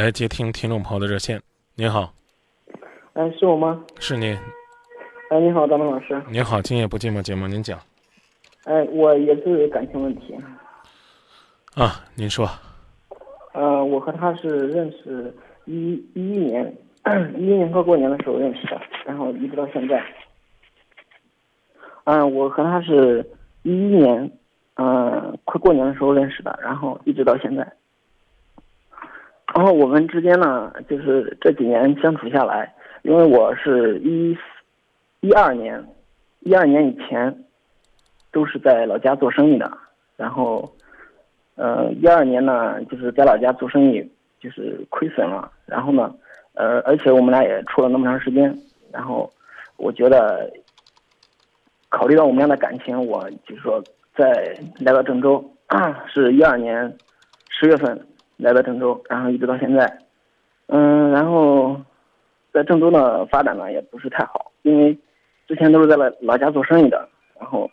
来接听听众朋友的热线。您好，哎，是我吗？是您。哎，你好，张东老师。您好，今夜不寂寞节目，您讲。哎，我也是感情问题。啊，您说。呃，我和他是认识一一一年，一一年快过年的时候认识的，然后一直到现在。嗯，我和他是一一年，嗯，快过年的时候认识的，然后一直到现在。然后我们之间呢，就是这几年相处下来，因为我是一一二年，一二年以前都是在老家做生意的，然后，呃，一二年呢，就是在老家做生意就是亏损了，然后呢，呃，而且我们俩也处了那么长时间，然后我觉得。考虑到我们俩的感情，我就是说，在来到郑州，是一二年十月份来到郑州，然后一直到现在，嗯，然后在郑州的发展呢也不是太好，因为之前都是在老老家做生意的，然后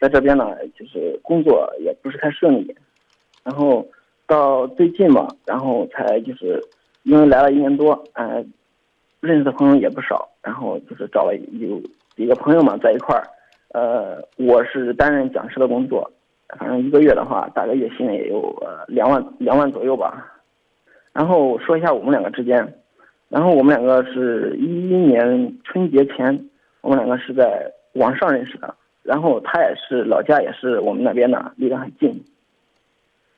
在这边呢就是工作也不是太顺利，然后到最近嘛，然后才就是因为来了一年多，呃，认识的朋友也不少，然后就是找了有几个朋友嘛在一块儿。呃，我是担任讲师的工作，反正一个月的话，大概月薪也有呃两万两万左右吧。然后说一下我们两个之间，然后我们两个是一一年春节前，我们两个是在网上认识的。然后他也是老家也是我们那边的，离得很近。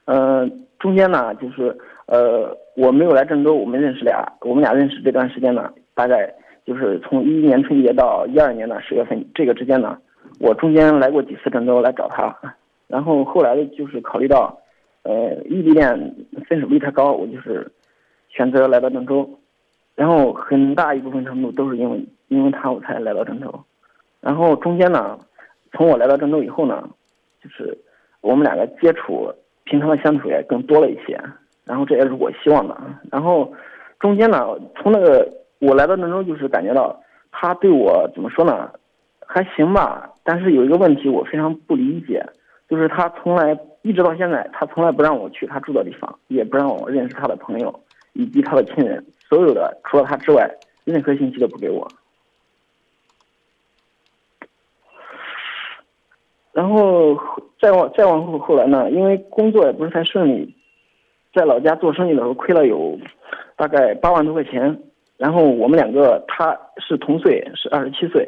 嗯，中间呢就是呃我没有来郑州，我们认识俩，我们俩认识这段时间呢，大概就是从一一年春节到一二年的十月份这个之间呢。我中间来过几次郑州来找他，然后后来就是考虑到，呃，异地恋分手率太高，我就是选择来到郑州，然后很大一部分程度都是因为因为他我才来到郑州，然后中间呢，从我来到郑州以后呢，就是我们两个接触，平常的相处也更多了一些，然后这也是我希望的，然后中间呢，从那个我来到郑州就是感觉到他对我怎么说呢？还行吧，但是有一个问题我非常不理解，就是他从来一直到现在，他从来不让我去他住的地方，也不让我认识他的朋友以及他的亲人，所有的除了他之外，任何信息都不给我。然后再往再往后后来呢，因为工作也不是太顺利，在老家做生意的时候亏了有大概八万多块钱，然后我们两个他是同岁，是二十七岁。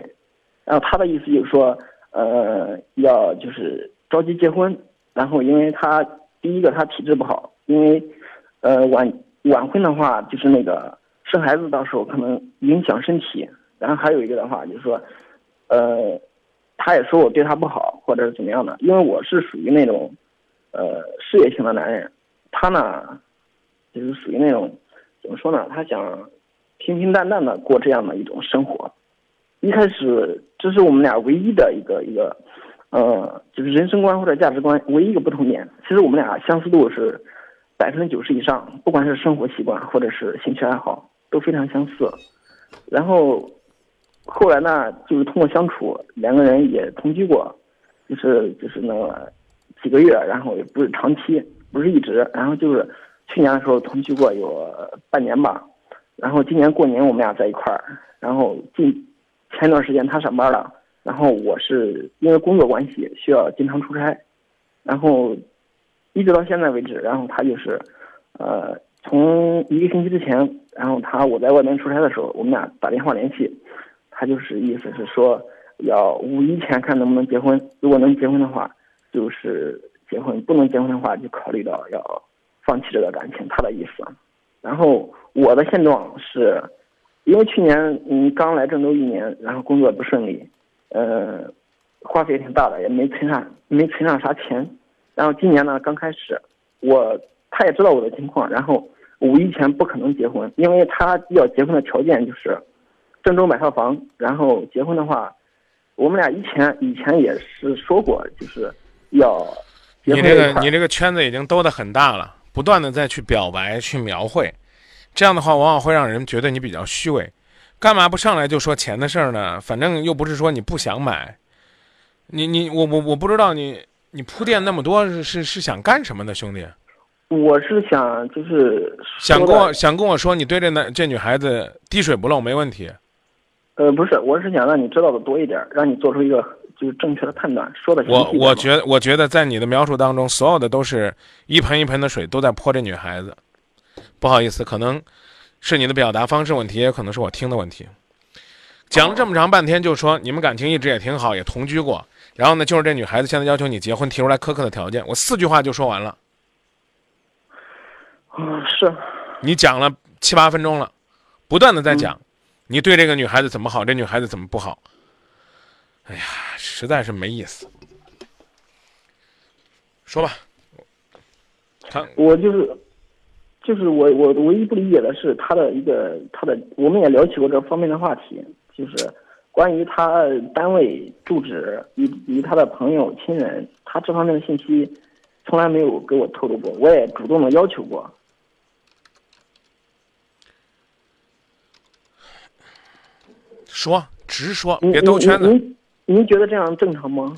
然后他的意思就是说，呃，要就是着急结婚，然后因为他第一个他体质不好，因为，呃晚晚婚的话就是那个生孩子到时候可能影响身体，然后还有一个的话就是说，呃，他也说我对他不好或者是怎么样的，因为我是属于那种，呃事业型的男人，他呢，就是属于那种怎么说呢？他想平平淡淡的过这样的一种生活。一开始，这是我们俩唯一的一个一个，呃，就是人生观或者价值观唯一一个不同点。其实我们俩相似度是百分之九十以上，不管是生活习惯或者是兴趣爱好都非常相似。然后后来呢，就是通过相处，两个人也同居过，就是就是那几个月，然后也不是长期，不是一直。然后就是去年的时候同居过有半年吧，然后今年过年我们俩在一块儿，然后近。前段时间他上班了，然后我是因为工作关系需要经常出差，然后一直到现在为止，然后他就是，呃，从一个星期之前，然后他我在外面出差的时候，我们俩打电话联系，他就是意思是说要五一前看能不能结婚，如果能结婚的话，就是结婚；不能结婚的话，就考虑到要放弃这个感情，他的意思。然后我的现状是。因为去年嗯刚来郑州一年，然后工作不顺利，呃，花费也挺大的，也没存上没存上啥钱。然后今年呢刚开始，我他也知道我的情况，然后五一前不可能结婚，因为他要结婚的条件就是郑州买套房，然后结婚的话，我们俩以前以前也是说过，就是要。你这个你这个圈子已经兜得很大了，不断的再去表白去描绘。这样的话，往往会让人觉得你比较虚伪，干嘛不上来就说钱的事儿呢？反正又不是说你不想买，你你我我我不知道你你铺垫那么多是是是想干什么呢，兄弟？我是想就是想跟我想跟我说你对这男这女孩子滴水不漏没问题。呃不是，我是想让你知道的多一点，让你做出一个就是正确的判断，说的我我觉得我觉得在你的描述当中，所有的都是一盆一盆的水都在泼这女孩子。不好意思，可能是你的表达方式问题，也可能是我听的问题。讲了这么长半天，就说你们感情一直也挺好，也同居过。然后呢，就是这女孩子现在要求你结婚，提出来苛刻的条件，我四句话就说完了。嗯是你讲了七八分钟了，不断的在讲，你对这个女孩子怎么好，这女孩子怎么不好。哎呀，实在是没意思。说吧，他我就是，就是我我唯一不理解的是他的一个他的，我们也聊起过这方面的话题，就是关于他单位住址以以及他的朋友亲人，他这方面的信息从来没有给我透露过，我也主动的要求过。说直说，别兜圈子。您您您觉得这样正常吗？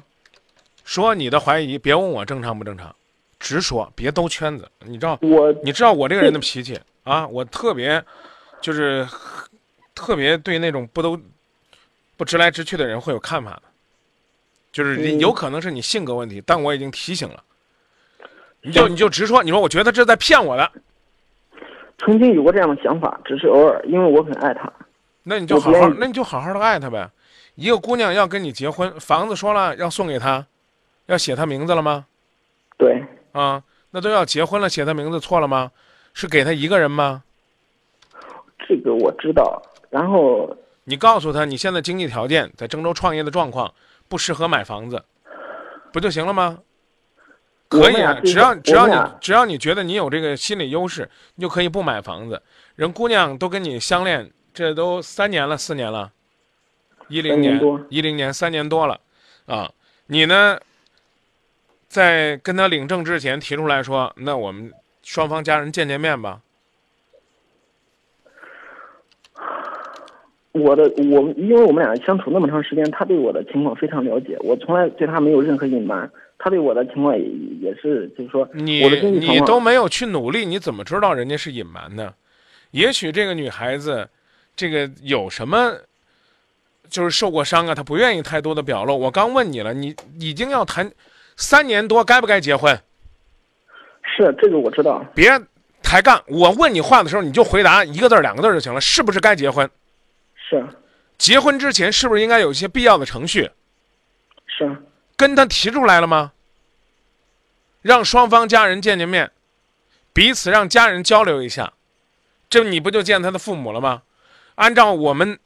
说你的怀疑，别问我正常不正常，直说，别兜圈子。你知道，我你知道我这个人的脾气啊，我特别就是特别对那种不都不直来直去的人会有看法的，就是嗯有可能是你性格问题，但我已经提醒了，你就你就直说，你说我觉得这在骗我的，曾经有过这样的想法，只是偶尔，因为我很爱他。那你就好好那你就好好的爱他呗。一个姑娘要跟你结婚，房子说了要送给她，要写她名字了吗？对，啊，那都要结婚了，写他名字错了吗？是给他一个人吗？这个我知道。然后你告诉他你现在经济条件在郑州创业的状况不适合买房子，不就行了吗？可以啊，只要只要你只要你觉得你有这个心理优势，你就可以不买房子。人姑娘都跟你相恋，这都三年了，四年了，一零年一零年三年多了，啊，你呢，在跟他领证之前提出来说，那我们双方家人见见面吧。我的我们，因为我们俩相处那么长时间，他对我的情况非常了解，我从来对他没有任何隐瞒，他对我的情况也也是，就是说你你都没有去努力，你怎么知道人家是隐瞒呢？也许这个女孩子，这个有什么，就是受过伤啊，她不愿意太多的表露。我刚问你了，你已经要谈三年多，该不该结婚？是这个我知道，别抬杠。我问你话的时候，你就回答一个字儿、两个字儿就行了，是不是该结婚？是结婚之前是不是应该有一些必要的程序？是跟他提出来了吗？让双方家人见见面，彼此让家人交流一下，这你不就见他的父母了吗？按照我们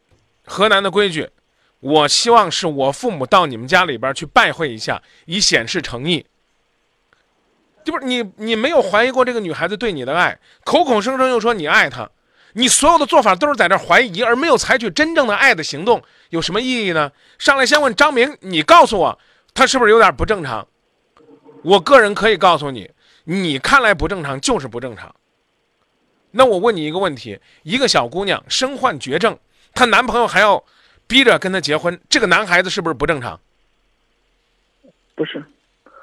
河南的规矩，我希望是我父母到你们家里边去拜会一下，以显示诚意。就不是你，你没有怀疑过这个女孩子对你的爱，口口声声又说你爱她，你所有的做法都是在这怀疑，而没有采取真正的爱的行动，有什么意义呢？上来先问张明，你告诉我，他是不是有点不正常？我个人可以告诉你，你看来不正常就是不正常。那我问你一个问题：一个小姑娘身患绝症，她男朋友还要逼着跟他结婚，这个男孩子是不是不正常？不是？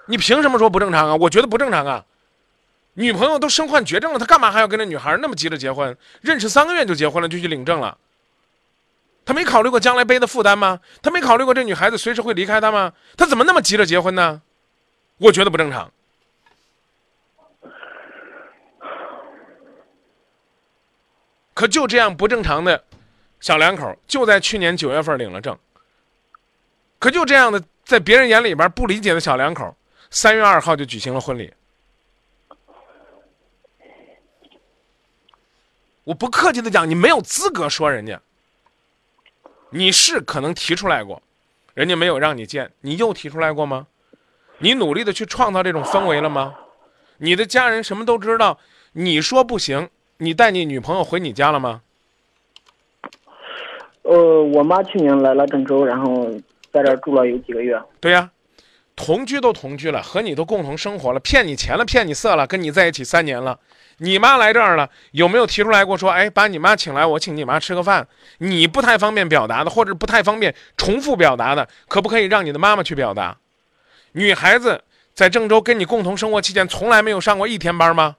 你凭什么说不正常啊？我觉得不正常啊！女朋友都身患绝症了，他干嘛还要跟这女孩那么急着结婚？认识三个月就结婚了，就去领证了。他没考虑过将来背的负担吗？他没考虑过这女孩子随时会离开他吗？他怎么那么急着结婚呢？我觉得不正常。可就这样不正常的小两口，就在去年九月份领了证。可就这样的，在别人眼里边不理解的小两口，三月二号就举行了婚礼。我不客气的讲，你没有资格说人家。你是可能提出来过，人家没有让你见，你又提出来过吗？你努力的去创造这种氛围了吗？你的家人什么都知道，你说不行，你带你女朋友回你家了吗？呃，我妈去年来了郑州，然后在这儿住了有几个月。对呀、同居都同居了，和你都共同生活了，骗你钱了，骗你色了，跟你在一起三年了。你妈来这儿了，有没有提出来过说，哎，把你妈请来，我请你妈吃个饭？你不太方便表达的，或者不太方便重复表达的，可不可以让你的妈妈去表达？女孩子在郑州跟你共同生活期间，从来没有上过一天班吗？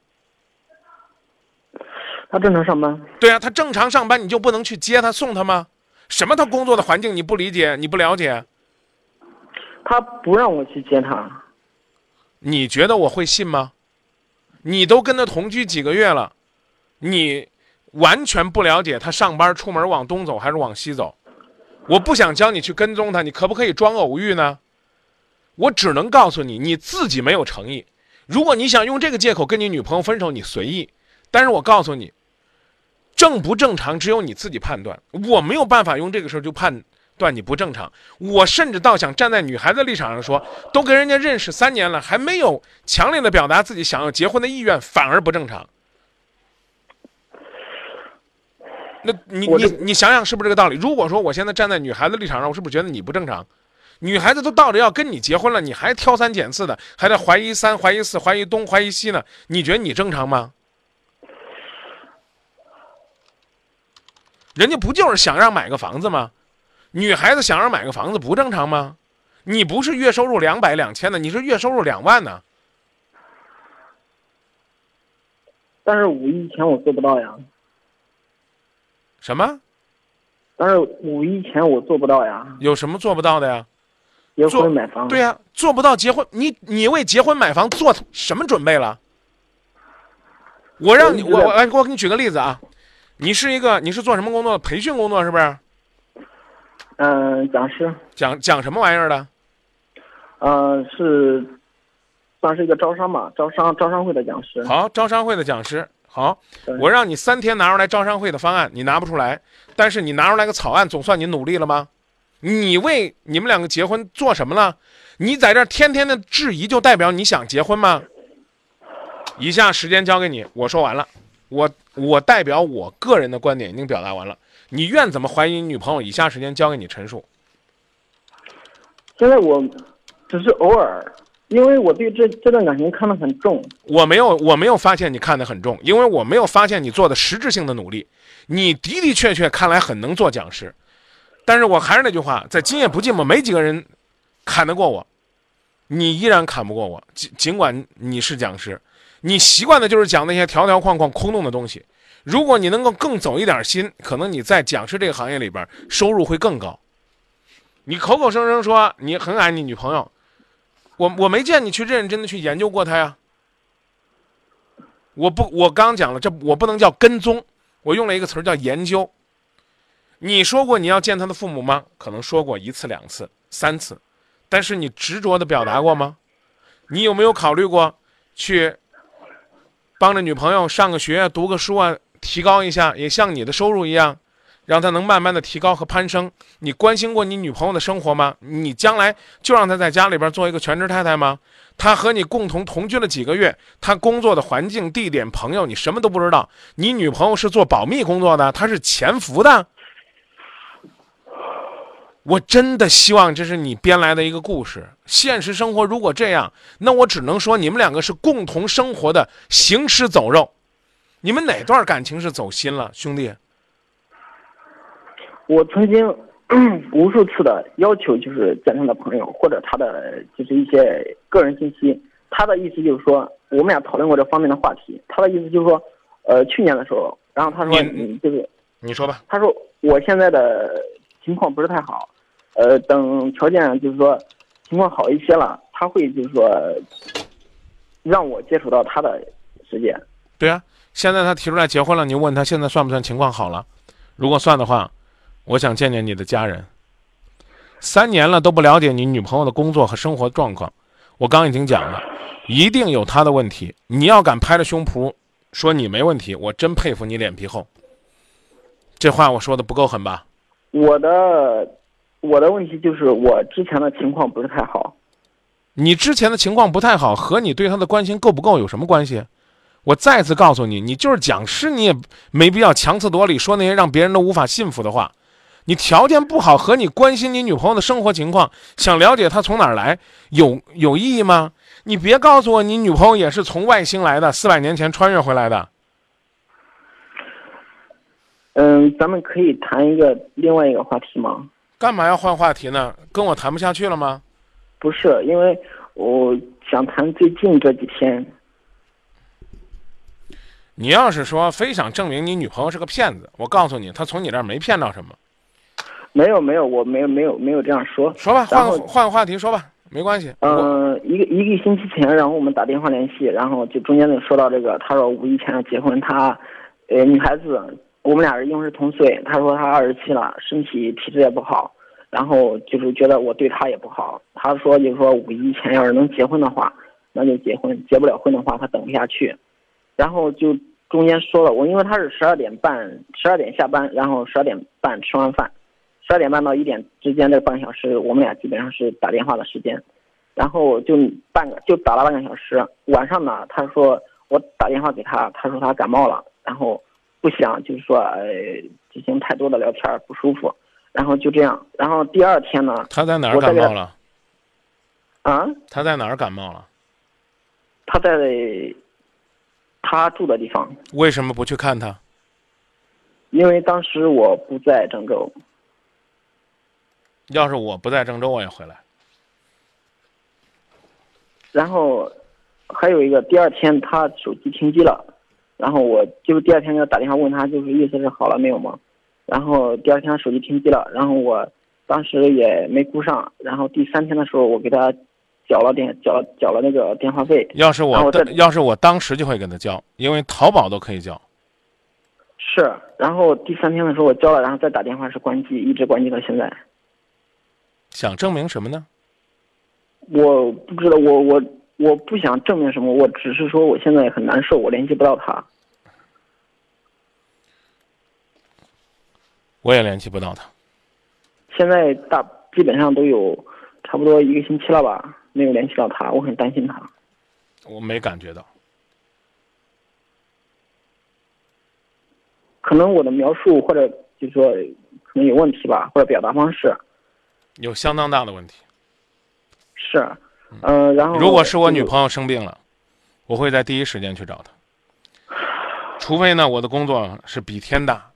她正常上班。对啊，她正常上班，你就不能去接她送她吗？什么他工作的环境你不理解，你不了解？他不让我去接他。你觉得我会信吗？你都跟他同居几个月了，你完全不了解他上班出门往东走还是往西走。我不想教你去跟踪他，你可不可以装偶遇呢？我只能告诉你，你自己没有诚意。如果你想用这个借口跟你女朋友分手，你随意。但是我告诉你。正不正常，只有你自己判断。我没有办法用这个事儿就判断你不正常。我甚至倒想站在女孩子立场上说，都跟人家认识三年了，还没有强烈的表达自己想要结婚的意愿，反而不正常。那你你你想想是不是这个道理？如果说我现在站在女孩子立场上，我是不是觉得你不正常？女孩子都到着要跟你结婚了，你还挑三拣四的，还在怀疑三、怀疑四、怀疑东、怀疑西呢？你觉得你正常吗？人家不就是想让买个房子吗？女孩子想让买个房子不正常吗？你不是月收入两百两千的，你是月收入两万呢。但是五一前我做不到呀。什么？但是五一前我做不到呀。有什么做不到的呀？结婚买房。对呀，做不到结婚，你你为结婚买房做什么准备了？我让你，我我来，我给你举个例子啊。你是一个，你是做什么工作？培训工作是不是？嗯，讲师。讲讲什么玩意儿的？呃，是算是一个招商吧，招商招商会的讲师。好，招商会的讲师。好，我让你三天拿出来招商会的方案，你拿不出来，但是你拿出来个草案，总算你努力了吗？你为你们两个结婚做什么了？你在这天天的质疑，就代表你想结婚吗？以下时间交给你，我说完了。我我代表我个人的观点已经表达完了，你愿怎么怀疑你女朋友？以下时间交给你陈述。现在我只是偶尔，因为我对这这段感情看得很重。我没有我没有发现你看得很重，因为我没有发现你做的实质性的努力。你的的确确看来很能做讲师，但是我还是那句话，在今夜不寂寞，没几个人砍得过我，你依然砍不过我，尽尽管你是讲师。你习惯的就是讲那些条条框框、空洞的东西。如果你能够更走一点心，可能你在讲师这个行业里边收入会更高。你口口声声说你很爱你女朋友，我我没见你去认认真的去研究过她呀。我不，我刚讲了，这我不能叫跟踪，我用了一个词儿叫研究。你说过你要见他的父母吗？可能说过一次、两次、三次，但是你执着的表达过吗？你有没有考虑过去？帮着女朋友上个学、读个书啊，提高一下，也像你的收入一样，让她能慢慢的提高和攀升。你关心过你女朋友的生活吗？你将来就让她在家里边做一个全职太太吗？她和你共同同居了几个月，她工作的环境、地点、朋友，你什么都不知道。你女朋友是做保密工作的，她是潜伏的。我真的希望这是你编来的一个故事。现实生活如果这样，那我只能说你们两个是共同生活的行尸走肉。你们哪段感情是走心了，兄弟？我曾经 无数次的要求，就是健身的朋友或者他的就是一些个人信息。他的意思就是说，我们俩讨论过这方面的话题。他的意思就是说，呃，去年的时候，然后他说，你就是你说吧。他说我现在的情况不是太好。呃，等条件就是说情况好一些了，他会就是说让我接触到他的世界。对啊，现在他提出来结婚了，你问他现在算不算情况好了？如果算的话，我想见见你的家人。三年了都不了解你女朋友的工作和生活状况，我刚已经讲了，一定有他的问题。你要敢拍着胸脯说你没问题，我真佩服你脸皮厚。这话我说的不够狠吧？我的。我的问题就是我之前的情况不是太好，你之前的情况不太好，和你对他的关心够不够有什么关系？我再次告诉你，你就是讲师，你也没必要强词夺理说那些让别人都无法信服的话。你条件不好，和你关心你女朋友的生活情况，想了解她从哪儿来，有有意义吗？你别告诉我你女朋友也是从外星来的，四百年前穿越回来的。嗯，咱们可以谈一个另外一个话题吗？干嘛要换话题呢？跟我谈不下去了吗？不是，因为我想谈最近这几天。你要是说非想证明你女朋友是个骗子，我告诉你，她从你这儿没骗到什么。没有没有，我没有没有没有这样说。说吧，换个换个话题说吧，没关系。我嗯、一个一个星期前，然后我们打电话联系，然后就中间就说到这个，他说五一前要结婚，他，呃，女孩子，我们俩人因为是同岁，他说他二十七了，身体体质也不好，然后就是觉得我对他也不好，他说就是说五一前要是能结婚的话，那就结婚，结不了婚的话他等不下去，然后就中间说了我，因为他是十二点半十二点下班，然后十二点半吃完饭。十二点半到一点之间这半小时，我们俩基本上是打电话的时间，然后就半个就打了半个小时。晚上呢，他说我打电话给他，他说他感冒了，然后不想就是说呃进行太多的聊天儿不舒服，然后就这样。然后第二天呢，他在哪儿感冒了？啊，他在哪儿感冒了？他在他住的地方，为什么不去看他？因为当时我不在郑州，要是我不在郑州，我也回来。然后还有一个，第二天他手机停机了，然后我就是第二天给他打电话问他，就是意思是好了没有嘛？然后第二天他手机停机了，然后我当时也没顾上，然后第三天的时候我给他缴了电缴了缴了那个电话费，要是我然后这要是我当时就会给他交，因为淘宝都可以交。是，然后第三天的时候我交了，然后再打电话是关机，一直关机到现在。想证明什么呢？我不知道，我我我不想证明什么，我只是说我现在很难受，我联系不到他。我也联系不到他。现在大基本上都有差不多一个星期了吧，没有联系到他，我很担心他。我没感觉到。可能我的描述或者就是说可能有问题吧，或者表达方式有相当大的问题。是，呃，然后如果是我女，朋友生病了，我会在第一时间去找她。除非呢，我的工作是比天大。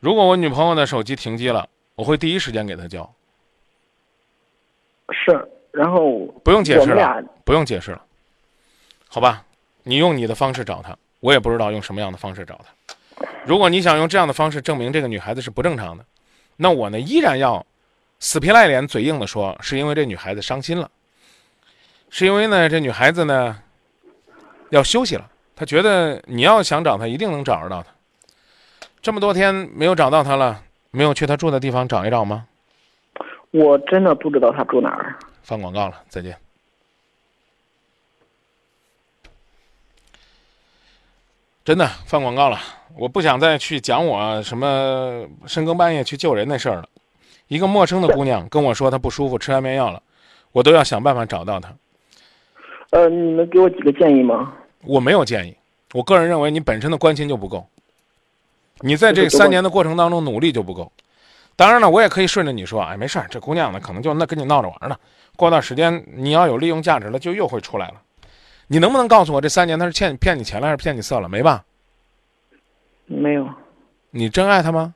如果我女朋友的手机停机了，我会第一时间给她交，是，然后不用解释了，不用解释了，好吧？你用你的方式找她，我也不知道用什么样的方式找她。如果你想用这样的方式证明这个女孩子是不正常的，那我呢依然要死皮赖脸、嘴硬的说，是因为这女孩子伤心了，是因为呢这女孩子呢要休息了，她觉得你要想找她，一定能找得到她。这么多天没有找到她了，没有去她住的地方找一找吗？我真的不知道她住哪儿。放广告了，再见。真的放广告了，我不想再去讲我什么深更半夜去救人那事儿了。一个陌生的姑娘跟我说她不舒服，吃安眠药了，我都要想办法找到她。呃，你能给我几个建议吗？我没有建议，我个人认为你本身的关心就不够，你在这这个三年的过程当中努力就不够。当然了，我也可以顺着你说，哎，没事儿，这姑娘呢可能就那跟你闹着玩呢。过段时间你要有利用价值了，就又会出来了。你能不能告诉我，这三年她是欠骗你钱了，还是骗你色了？没吧？没有。你真爱她吗？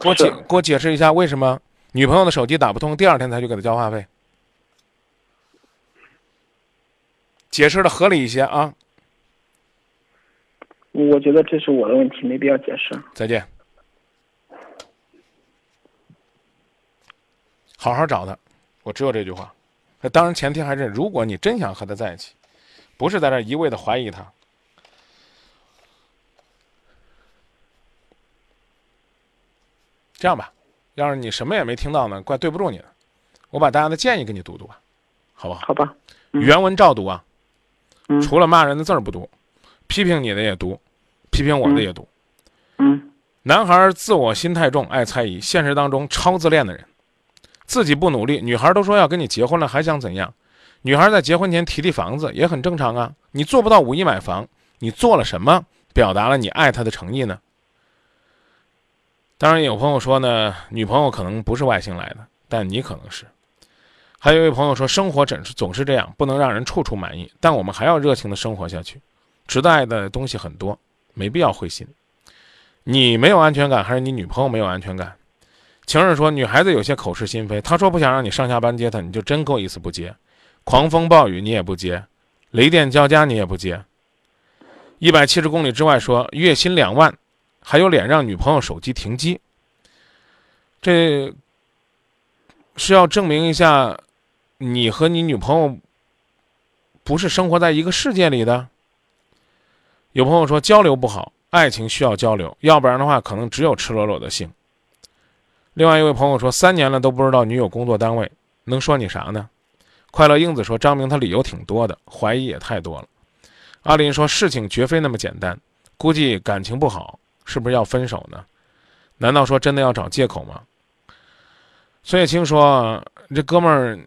给我解给我解释一下，为什么女朋友的手机打不通，第二天才去给她交话费？解释的合理一些啊！我觉得这是我的问题，没必要解释。再见。好好找他，我只有这句话。那当然，前提还是如果你真想和他在一起，不是在这儿一味的怀疑他。这样吧，要是你什么也没听到呢，怪对不住你的。我把大家的建议给你读读吧，好不好？好吧，嗯原文照读啊，嗯除了骂人的字儿不读，批评你的也读，批评我的也读。嗯男孩自我心太重，爱猜疑，现实当中超自恋的人，自己不努力，女孩都说要跟你结婚了，还想怎样？女孩在结婚前提提房子也很正常啊。你做不到五一买房，你做了什么表达了你爱她的诚意呢？当然，有朋友说呢，女朋友可能不是外星来的，但你可能是。还有一位朋友说，生活总是总是这样，不能让人处处满意，但我们还要热情的生活下去。值得爱的东西很多，没必要灰心。你没有安全感，还是你女朋友没有安全感？情人说，女孩子有些口是心非。她说不想让你上下班接她，你就真够意思不接。狂风暴雨你也不接，雷电交加你也不接。一百七十公里之外说月薪两万，还有脸让女朋友手机停机？这是要证明一下你和你女朋友不是生活在一个世界里的？有朋友说交流不好，爱情需要交流，要不然的话可能只有赤裸裸的性。另外一位朋友说三年了都不知道女友工作单位，能说你啥呢？快乐英子说张明他理由挺多的，怀疑也太多了。阿林说事情绝非那么简单，估计感情不好，是不是要分手呢？难道说真的要找借口吗？孙月青说这哥们儿，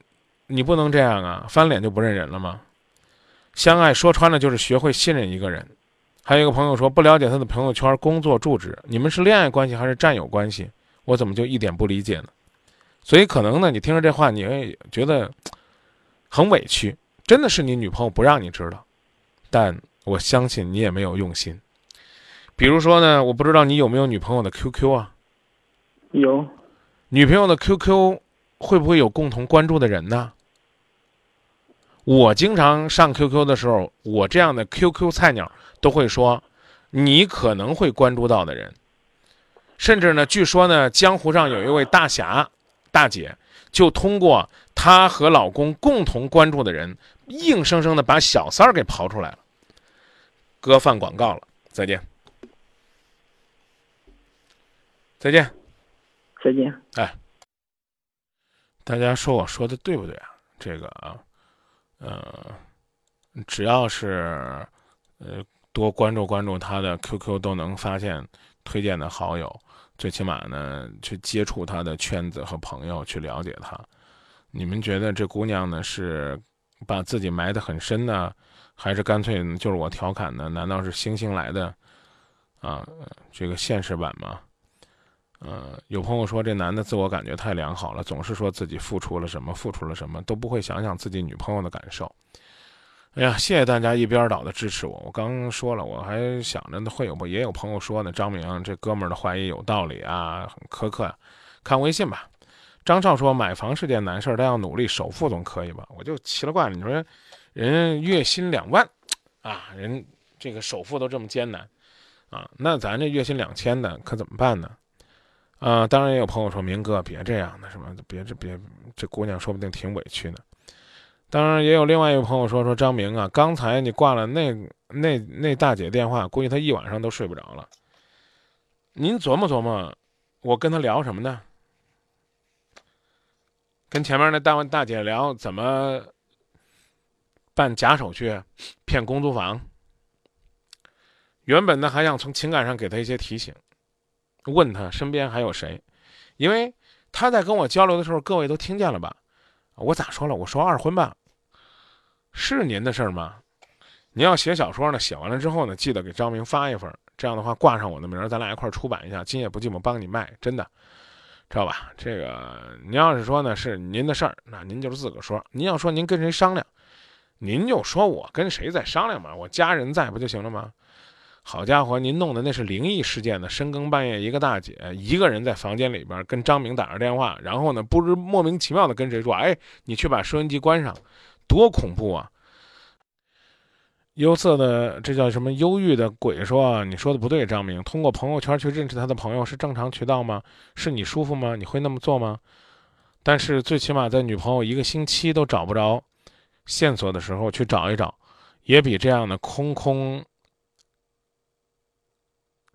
你不能这样啊，翻脸就不认人了吗？相爱说穿了就是学会信任一个人。还有一个朋友说不了解他的朋友圈、工作、住址，你们是恋爱关系还是战友关系？我怎么就一点不理解呢？所以可能呢，你听着这话，你会觉得很委屈。真的是你女朋友不让你知道，但我相信你也没有用心。比如说呢，我不知道你有没有女朋友的 QQ 啊？有。女朋友的 QQ 会不会有共同关注的人呢？我经常上 QQ 的时候，我这样的 QQ 菜鸟都会说，你可能会关注到的人。甚至呢，据说呢，江湖上有一位大侠大姐，就通过她和老公共同关注的人，硬生生的把小三儿给刨出来了。哥放广告了，再见，再见，再见。哎，大家说我说的对不对啊？这个啊，呃，只要是呃多关注关注他的 QQ，都能发现推荐的好友。最起码呢，去接触他的圈子和朋友，去了解他。你们觉得这姑娘呢是把自己埋得很深呢，还是干脆就是我调侃的？难道是星星来的啊？这个现实版吗？呃，有朋友说这男的自我感觉太良好了，总是说自己付出了什么，付出了什么，都不会想想自己女朋友的感受。哎呀，谢谢大家一边倒的支持我。我刚说了，我还想着，会有不也有朋友说呢，张明这哥们儿的怀疑有道理啊，很苛刻。看微信吧。张少说买房是件难事儿，但要努力，首付总可以吧？我就奇了怪了，你说人月薪两万啊，人这个首付都这么艰难啊，那咱这月薪两千的可怎么办呢？啊，当然也有朋友说明哥别这样的，什么别这别这姑娘说不定挺委屈的。当然，也有另外一个朋友说：“说张明啊，刚才你挂了那那那大姐电话，估计她一晚上都睡不着了。您琢磨琢磨，我跟她聊什么呢？跟前面那大大姐聊怎么办假手续骗公租房。原本呢，还想从情感上给她一些提醒，问他身边还有谁，因为他在跟我交流的时候，各位都听见了吧？”我咋说了？我说二婚吧，是您的事儿吗？您要写小说呢，写完了之后呢，记得给张明发一份，这样的话挂上我的名儿，咱俩一块儿出版一下。今夜不寂寞帮你卖，真的，知道吧？这个您要是说呢是您的事儿，那您就是自个儿说。您要说您跟谁商量，您就说我跟谁在商量嘛，我家人在不就行了吗？好家伙，您弄的那是灵异事件呢！深更半夜，一个大姐一个人在房间里边跟张明打着电话，然后呢，不知莫名其妙的跟谁说：“哎，你去把收音机关上，多恐怖啊！”忧色的这叫什么？忧郁的鬼说：“你说的不对，张明，通过朋友圈去认识他的朋友是正常渠道吗？是你舒服吗？你会那么做吗？”但是最起码在女朋友一个星期都找不着线索的时候去找一找，也比这样的空空。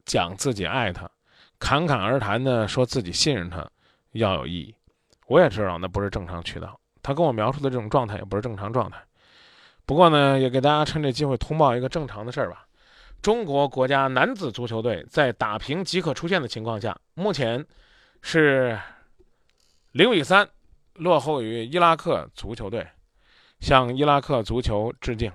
讲自己爱他，侃侃而谈的说自己信任他，要有意义。我也知道那不是正常渠道，他跟我描述的这种状态也不是正常状态。不过呢，也给大家趁这机会通报一个正常的事儿吧。中国国家男子足球队在打平即可出线的情况下，目前是零比三落后于伊拉克足球队，向伊拉克足球致敬。